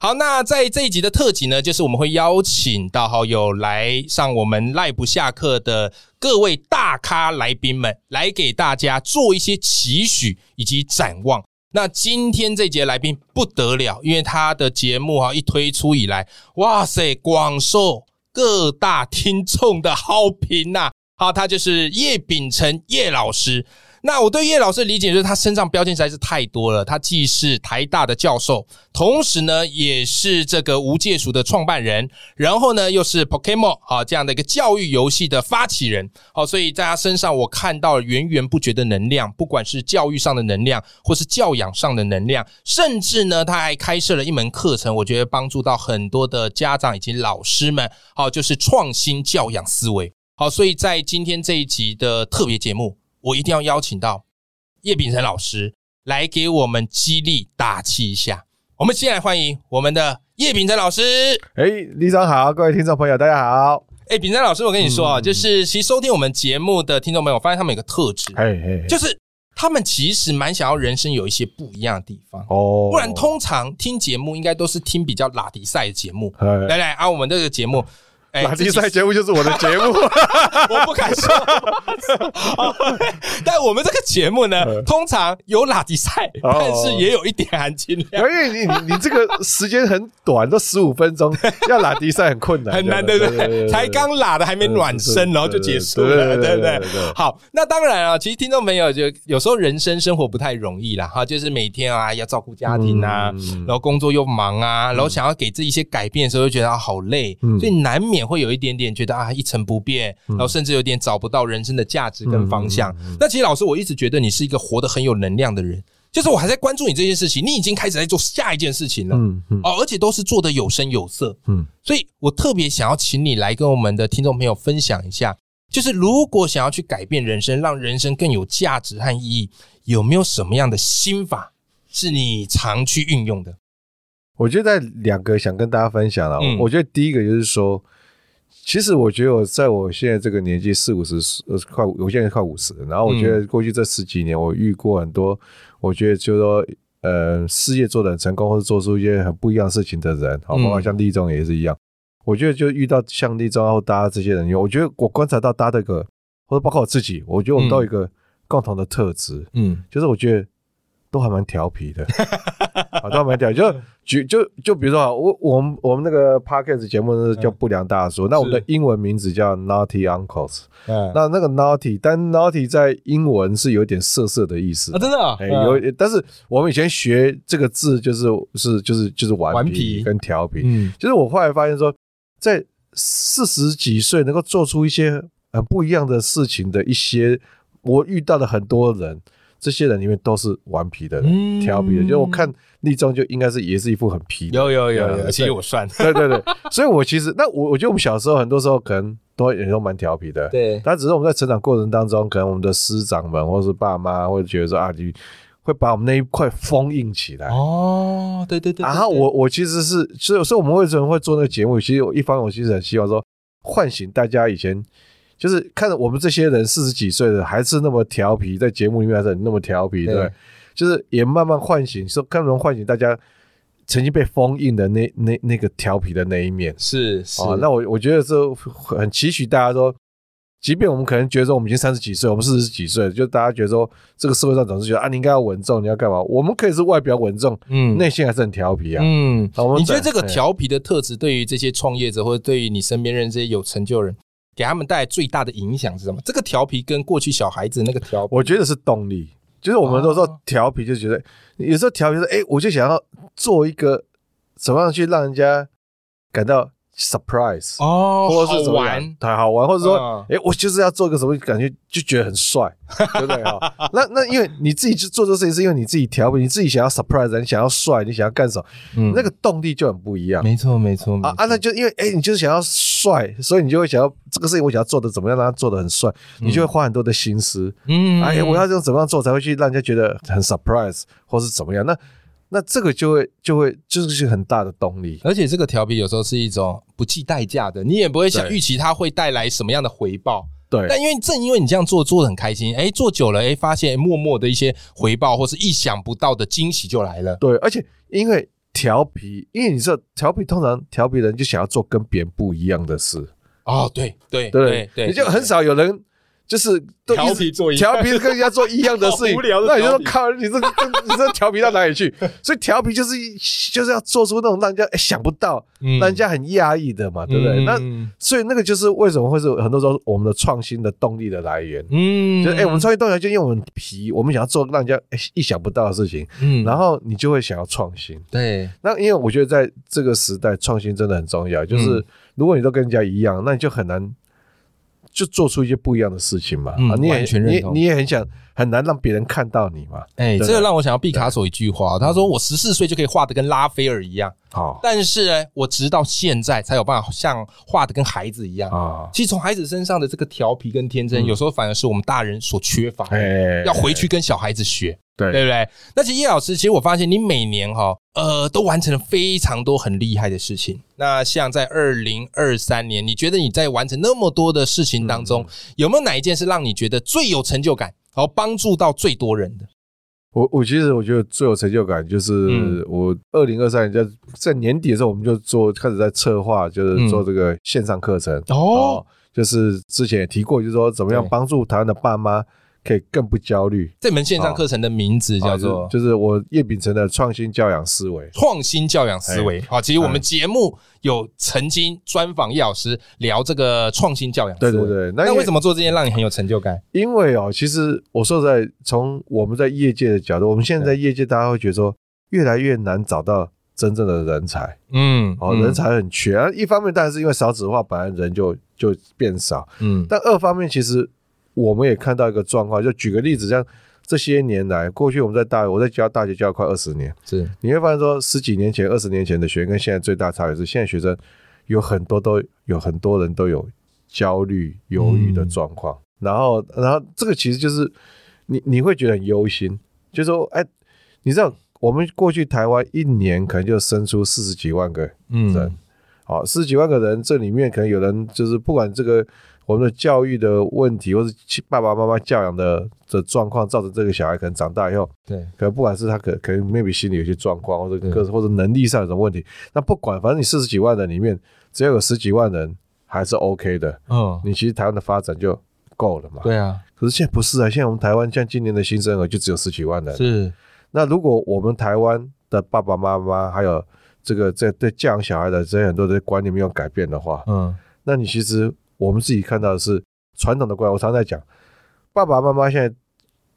好，那在这一集的特辑呢，就是我们会邀请到好友来上我们赖不下课的各位大咖来宾们，来给大家做一些期许以及展望。那今天这节来宾不得了，因为他的节目哈一推出以来，哇塞，广受各大听众的好评呐。好，他就是叶秉辰叶老师。那我对叶老师的理解就是，他身上标签实在是太多了。他既是台大的教授，同时呢，也是这个无界鼠的创办人，然后呢，又是 Pokemon 啊这样的一个教育游戏的发起人。好，所以在他身上，我看到了源源不绝的能量，不管是教育上的能量，或是教养上的能量，甚至呢，他还开设了一门课程，我觉得帮助到很多的家长以及老师们。好，就是创新教养思维。好，所以在今天这一集的特别节目。我一定要邀请到叶秉成老师来给我们激励打气一下。我们先来欢迎我们的叶秉成老师。哎，李长好，各位听众朋友，大家好。哎，秉成老师，我跟你说啊，就是其实收听我们节目的听众朋友，我发现他们有个特质，嘿嘿，就是他们其实蛮想要人生有一些不一样的地方哦。不然通常听节目应该都是听比较拉迪赛的节目。来来啊，我们这个节目。拉迪赛节目就是我的节目，我不敢说。但我们这个节目呢，通常有拉迪赛，但是也有一点含金量。因为你你你这个时间很短，都十五分钟，要拉迪赛很困难，很难，对不对？才刚拉的还没暖身，然后就结束了，对不对？好，那当然啊，其实听众朋友就有时候人生生活不太容易啦，哈，就是每天啊要照顾家庭啊，然后工作又忙啊，然后想要给自己一些改变的时候，又觉得啊好累，所以难免。会有一点点觉得啊一成不变，然后甚至有点找不到人生的价值跟方向。那其实老师，我一直觉得你是一个活得很有能量的人，就是我还在关注你这件事情，你已经开始在做下一件事情了，嗯嗯，哦，而且都是做的有声有色，嗯，所以我特别想要请你来跟我们的听众朋友分享一下，就是如果想要去改变人生，让人生更有价值和意义，有没有什么样的心法是你常去运用的？我觉得两个想跟大家分享了，我觉得第一个就是说。其实我觉得我在我现在这个年纪四五十呃快我现在快五十，然后我觉得过去这十几年我遇过很多，我觉得就是说呃事业做的很成功或者做出一些很不一样事情的人，好，包括像立中也是一样。我觉得就遇到像立中然后大家这些人，我觉得我观察到大家这个，或者包括我自己，我觉得我们都有一个共同的特质，嗯，就是我觉得。都还蛮调皮的，啊，都还蛮调皮。就举就就比如说，我我们我们那个 podcast 节目是叫不良大叔，那我们的英文名字叫 Naughty Uncles。嗯，那那个 Naughty，但 Naughty 在英文是有点色色的意思啊，真的。哎，有，但是我们以前学这个字就是是就是就是顽皮跟调皮。嗯，就是我后来发现说，在四十几岁能够做出一些很不一样的事情的一些，我遇到的很多人。这些人里面都是顽皮的，调皮的。就我看立中就应该是也是一副很皮。有有有有，其实我算。对对对，所以我其实那我我觉得我们小时候很多时候可能都也都蛮调皮的。对，但只是我们在成长过程当中，可能我们的师长们或者是爸妈会觉得说啊，你会把我们那一块封印起来。哦，对对对。然后我我其实是，所以所以我们为什么会做那个节目？其实我一方我其实很希望说唤醒大家以前。就是看着我们这些人四十几岁的还是那么调皮，在节目里面还是那么调皮，对，就是也慢慢唤醒，说看能唤醒大家曾经被封印的那那那个调皮的那一面，是是。那我我觉得这很期许大家说，即便我们可能觉得说我们已经三十几岁，我们四十几岁，就大家觉得说这个社会上总是觉得啊，你应该要稳重，你要干嘛？我们可以是外表稳重，嗯，内心还是很调皮啊，嗯。你觉得这个调皮的特质对于这些创业者，或者对于你身边认识这些有成就人？给他们带来最大的影响是什么？这个调皮跟过去小孩子那个调，我觉得是动力。就是我们都说调皮，就觉得有时候调皮说，哎，我就想要做一个怎么样去让人家感到 surprise 哦，或者是怎么玩样，太好玩，或者说，哎，我就是要做个什么，感觉就觉得很帅，对不对啊？那那因为你自己去做这个事情，是因为你自己调皮，你自己想要 surprise，你想要帅，你想要干什么，那个动力就很不一样。没错，没错啊啊，那就因为哎，你就是想要帅，所以你就会想要这个事情，我想要做的怎么样让他做的很帅，你就会花很多的心思。嗯，哎呀，我要用怎么样做才会去让人家觉得很 surprise，或是怎么样？那。那这个就会就会就是很大的动力，而且这个调皮有时候是一种不计代价的，你也不会想预期它会带来什么样的回报。对，但因为正因为你这样做做的很开心，哎，做久了，哎，发现默默的一些回报或是意想不到的惊喜就来了。对，而且因为调皮，因为你知道调皮通常调皮人就想要做跟别人不一样的事。哦，对对对对，你就很少有人。就是调皮做调皮跟人家做一样的事情，那你就说靠，你这你这调皮到哪里去？所以调皮就是就是要做出那种让人家想不到、让人家很压抑的嘛，对不对？那所以那个就是为什么会是很多时候我们的创新的动力的来源。嗯，就哎，我们创新动力就因为我们皮，我们想要做让人家意想不到的事情，嗯，然后你就会想要创新。对，那因为我觉得在这个时代，创新真的很重要。就是如果你都跟人家一样，那你就很难。就做出一些不一样的事情嘛，啊，你也你你也很想很难让别人看到你嘛，哎，这个让我想到毕卡索一句话，他说我十四岁就可以画的跟拉斐尔一样，好，但是呢，我直到现在才有办法像画的跟孩子一样。啊。其实从孩子身上的这个调皮跟天真，有时候反而是我们大人所缺乏的，要回去跟小孩子学。对对不对？那其实叶老师，其实我发现你每年哈，呃，都完成了非常多很厉害的事情。那像在二零二三年，你觉得你在完成那么多的事情当中，有没有哪一件是让你觉得最有成就感，然后帮助到最多人的？我我其实我觉得最有成就感就是我二零二三年在在年底的时候，我们就做开始在策划，就是做这个线上课程哦，就是之前也提过，就是说怎么样帮助台湾的爸妈。可以更不焦虑。这门线上课程的名字叫做，就是我叶秉成的创新教养思维。创新教养思维，好，其实我们节目有曾经专访叶老师聊这个创新教养。对对对，那为什么做这件让你很有成就感？因为哦，其实我说在从我们在业界的角度，我们现在在业界，大家会觉得说越来越难找到真正的人才。嗯，哦，人才很缺。一方面当然是因为少子化，本来人就就变少。嗯，但二方面其实。我们也看到一个状况，就举个例子，像这些年来，过去我们在大我在教大学教了快二十年，是。你会发现说，十几年前、二十年前的学生跟现在最大差别是，现在学生有很多都有很多人都有焦虑、忧郁的状况，然后，然后这个其实就是你你会觉得很忧心，就说，哎，你知道我们过去台湾一年可能就生出四十几万个人，好，四十几万个人，这里面可能有人就是不管这个。我们的教育的问题，或是爸爸妈妈教养的的状况，造成这个小孩可能长大以后，对，可能不管是他可可能 maybe 心里有些状况，或者个或者能力上有什么问题，那不管，反正你四十几万人里面，只要有十几万人还是 OK 的，嗯，你其实台湾的发展就够了嘛。对啊，可是现在不是啊，现在我们台湾像今年的新生儿就只有十几万人，是。那如果我们台湾的爸爸妈妈还有这个在对教养小孩的这些很多的观念没有改变的话，嗯，那你其实。我们自己看到的是传统的观念，我常在讲，爸爸妈妈现在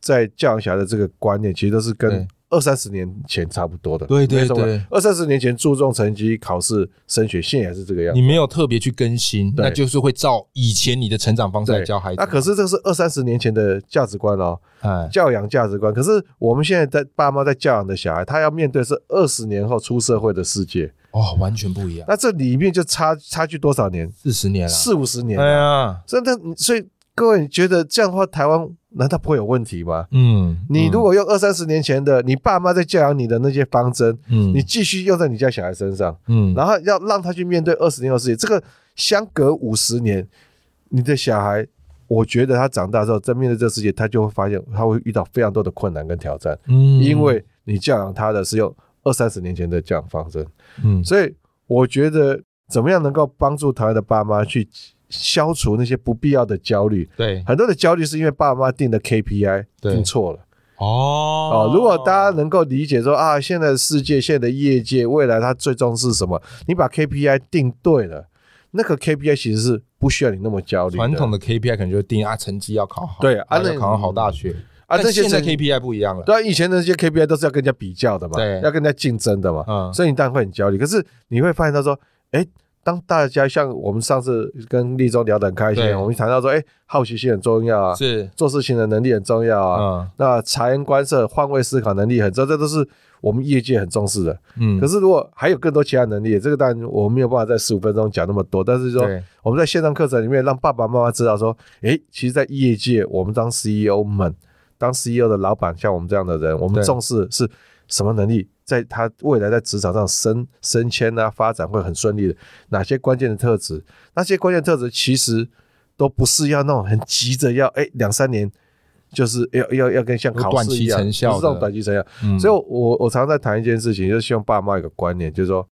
在教养小孩的这个观念，其实都是跟二三十年前差不多的。对对对，二三十年前注重成绩、考试、升学，现在也是这个样。你没有特别去更新，那就是会照以前你的成长方式来教孩子。那可是这是二三十年前的价值观哦，教养价值观。可是我们现在在爸妈在教养的小孩，他要面对是二十年后出社会的世界。哦，完全不一样。那这里面就差差距多少年？四十年了，四五十年。对啊，所以他所以各位你觉得这样的话，台湾难道不会有问题吗？嗯，你如果用二三十年前的你爸妈在教养你的那些方针，嗯，你继续用在你家小孩身上，嗯，然后要让他去面对二十年后世界，这个相隔五十年，你的小孩，我觉得他长大之后在面对这个世界，他就会发现他会遇到非常多的困难跟挑战，嗯，因为你教养他的是用。二三十年前的教养方针，嗯，所以我觉得怎么样能够帮助台湾的爸妈去消除那些不必要的焦虑？对，很多的焦虑是因为爸妈定的 KPI 定错了。哦哦，如果大家能够理解说啊，现在的世界、现在的业界，未来它最重视什么？你把 KPI 定对了，那个 KPI 其实是不需要你那么焦虑。传统的 KPI 可能就定啊，成绩要考好，对，啊，要考上好大学。啊，这些现在 KPI 不一样了。对啊，以前的那些 KPI 都是要跟人家比较的嘛，对，要跟人家竞争的嘛，嗯，所以你当然会很焦虑。可是你会发现，他说，哎，当大家像我们上次跟立中聊得很开心，我们谈到说，哎，好奇心很重要啊，是。做事情的能力很重要啊，嗯，那察言观色、换位思考能力很重要，这都是我们业界很重视的。嗯，可是如果还有更多其他能力，这个当然我没有办法在十五分钟讲那么多，但是说我们在线上课程里面让爸爸妈妈知道说，哎，其实，在业界我们当 CEO 们、当 CEO 的老板，像我们这样的人，我们重视是什么能力？在他未来在职场上升升迁啊，发展会很顺利的。哪些关键的特质？那些关键特质其实都不是要那种很急着要哎两三年，就是要要要跟像考试一样，不是这种短期成效。所以，我我常常在谈一件事情，就是希望爸妈一个观念，就是说，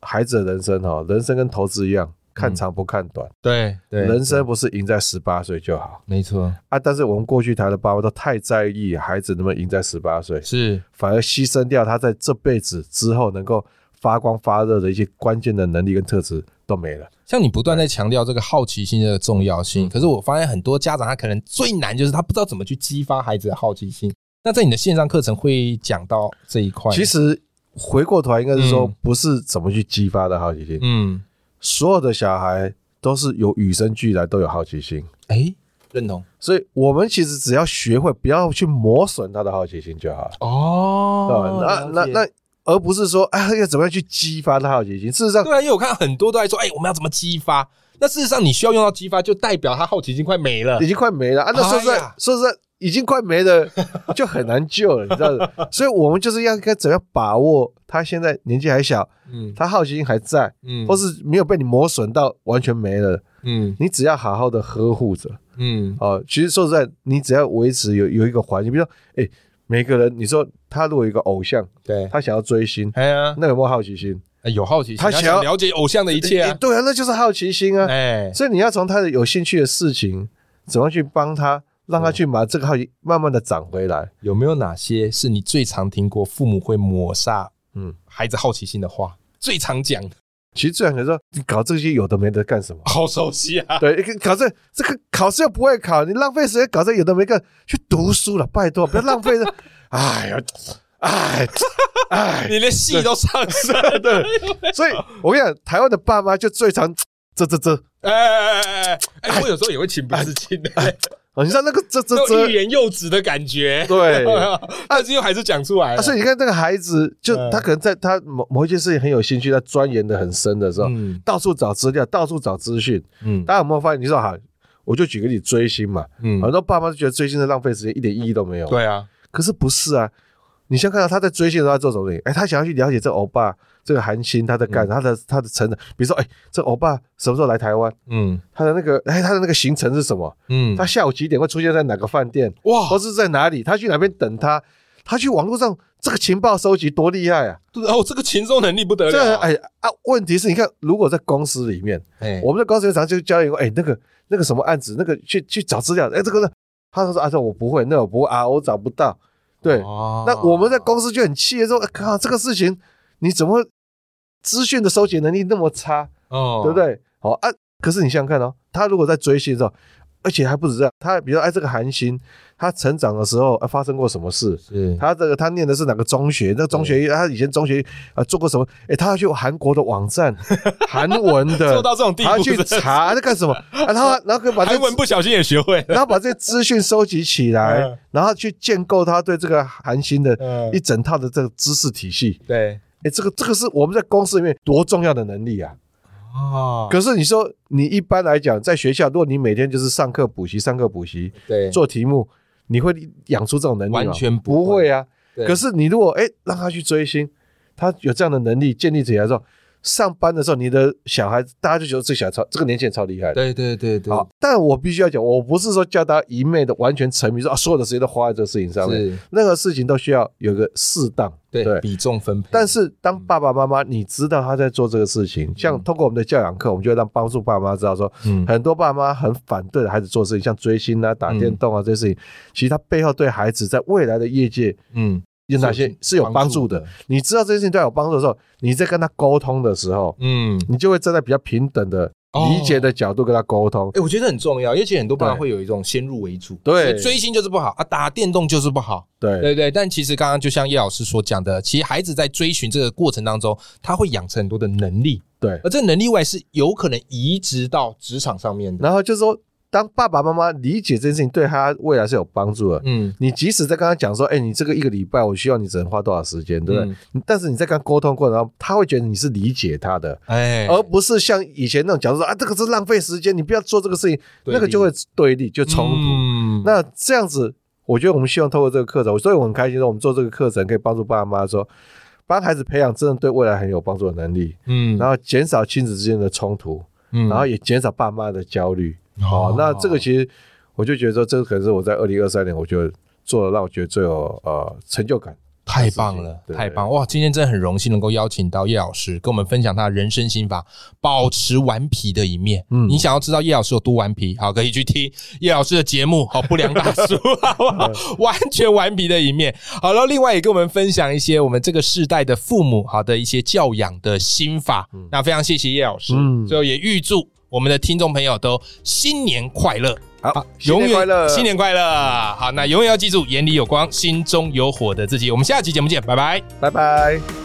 孩子的人生哈，人生跟投资一样。看长不看短，对对，人生不是赢在十八岁就好，没错啊。但是我们过去谈的爸爸都太在意孩子能不能赢在十八岁，是反而牺牲掉他在这辈子之后能够发光发热的一些关键的能力跟特质都没了。像你不断在强调这个好奇心的重要性，可是我发现很多家长他可能最难就是他不知道怎么去激发孩子的好奇心。那在你的线上课程会讲到这一块，其实回过头来应该是说不是怎么去激发的好奇心，嗯。所有的小孩都是有与生俱来，都有好奇心。哎，认同。所以，我们其实只要学会不要去磨损他的好奇心就好了。哦，那那那，而不是说，哎，要怎么样去激发他好奇心？事实上，对啊，因为我看很多都在说，哎，我们要怎么激发？那事实上，你需要用到激发，就代表他好奇心快没了，已经快没了。啊！那说实在，说实在。已经快没了，就很难救了，你知道 所以我们就是要该怎样把握他现在年纪还小，嗯，他好奇心还在，嗯，或是没有被你磨损到完全没了，嗯，你只要好好的呵护着，嗯，哦，其实说实在，你只要维持有有一个环境，比如说，哎，每个人，你说他如果有一个偶像，对，他想要追星，哎呀，那有没有好奇心？有好奇心，他想要了解偶像的一切啊，对啊，那就是好奇心啊，哎，所以你要从他的有兴趣的事情，怎么去帮他。让他去把这个好奇慢慢的长回来。有没有哪些是你最常听过父母会抹杀嗯孩子好奇心的话？最常讲的，其实最常讲说你搞这些有的没的干什么？好熟悉啊！对，搞这这个考试又不会考，你浪费时间搞这有的没干，去读书了，拜托不要浪费了。哎呀，哎哎，你连戏都上了，对。所以我跟你讲，台湾的爸妈就最常这这这，哎哎哎哎，我有时候也会情不自禁的。哦，你知道那个这这这欲言又止的感觉，对，但是又还是讲出来。所以你看，这个孩子，就他可能在他某某一件事情很有兴趣，他钻研的很深的时候，到处找资料，到处找资讯。嗯，大家有没有发现？你说哈，我就举个例，追星嘛，嗯，很多爸妈就觉得追星是浪费时间，一点意义都没有。对啊，可是不是啊？你先看到他在追星的时候做什么？哎，他想要去了解这欧巴。这个韩星他在干他的他的成长，比如说，哎，这欧巴什么时候来台湾？嗯，他的那个，哎，他的那个行程是什么？嗯，他下午几点会出现在哪个饭店？哇，或是在哪里？他去哪边等他？他去网络上这个情报收集多厉害啊！哦，这个情报能力不得了。哎啊，问题是你看，如果在公司里面，哎，我们在公司常就交一个，哎，那个那个什么案子，那个去去找资料，哎，这个呢，他说啊，这我不会，那我不会啊，我找不到。对，那我们在公司就很气，说靠，这个事情你怎么？资讯的收集能力那么差，哦，对不对？好啊，可是你想想看哦，他如果在追星的时候，而且还不止这样，他比如哎，这个韩星，他成长的时候啊发生过什么事？是，他这个他念的是哪个中学？那中学他以前中学啊做过什么？哎，他要去韩国的网站，韩文的，做到这种地步，他去查在干什么？然后然后把韩文不小心也学会，然后把这些资讯收集起来，然后去建构他对这个韩星的一整套的这个知识体系。对。哎，这个这个是我们在公司里面多重要的能力啊！啊，可是你说你一般来讲，在学校，如果你每天就是上课补习、上课补习，对，做题目，你会养出这种能力吗？完全不会啊！可是你如果哎让他去追星，他有这样的能力建立起来之后。上班的时候，你的小孩大家就觉得这小孩超这个年轻人超厉害。对对对对。好，但我必须要讲，我不是说叫他一昧的完全沉迷，说啊所有的时间都花在这个事情上面。任何事情都需要有个适当对比重分配。但是当爸爸妈妈你知道他在做这个事情，像通过我们的教养课，我们就会让帮助爸妈知道说，嗯，很多爸妈很反对孩子做事情，像追星啊、打电动啊这些事情，其实他背后对孩子在未来的业界，嗯。有哪些是有帮助的？你知道这些事情对他有帮助的时候，你在跟他沟通的时候，嗯，你就会站在比较平等的理解的角度跟他沟通。哎，我觉得很重要，因为其实很多爸爸会有一种先入为主，对，追星就是不好啊，打电动就是不好，对对对。但其实刚刚就像叶老师所讲的，其实孩子在追寻这个过程当中，他会养成很多的能力。对，而这能力外是有可能移植到职场上面的。然后就是说。当爸爸妈妈理解这件事情对他未来是有帮助的，嗯，你即使在跟他讲说，哎，你这个一个礼拜我需要你只能花多少时间，对不对？但是你在跟他沟通过程中，他会觉得你是理解他的，哎，而不是像以前那种讲说啊，这个是浪费时间，你不要做这个事情，那个就会对立就冲突。那这样子，我觉得我们希望透过这个课程，所以我很开心说，我们做这个课程可以帮助爸妈说，帮孩子培养真的对未来很有帮助的能力，嗯，然后减少亲子之间的冲突，嗯，然后也减少爸妈的焦虑。好，那这个其实我就觉得说，这个可能是我在二零二三年，我觉得做的让我觉得最有呃成就感。太棒了，太棒哇！今天真的很荣幸能够邀请到叶老师跟我们分享他的人生心法，保持顽皮的一面。嗯，你想要知道叶老师有多顽皮，好，可以去听叶老师的节目。好，不良大叔，好不好？完全顽皮的一面。好了，另外也跟我们分享一些我们这个世代的父母好的一些教养的心法。那非常谢谢叶老师，最后也预祝。我们的听众朋友都新年快乐，好，永远快乐，新年快乐，好，那永远要记住，眼里有光，心中有火的自己。我们下期节目见，拜拜，拜拜。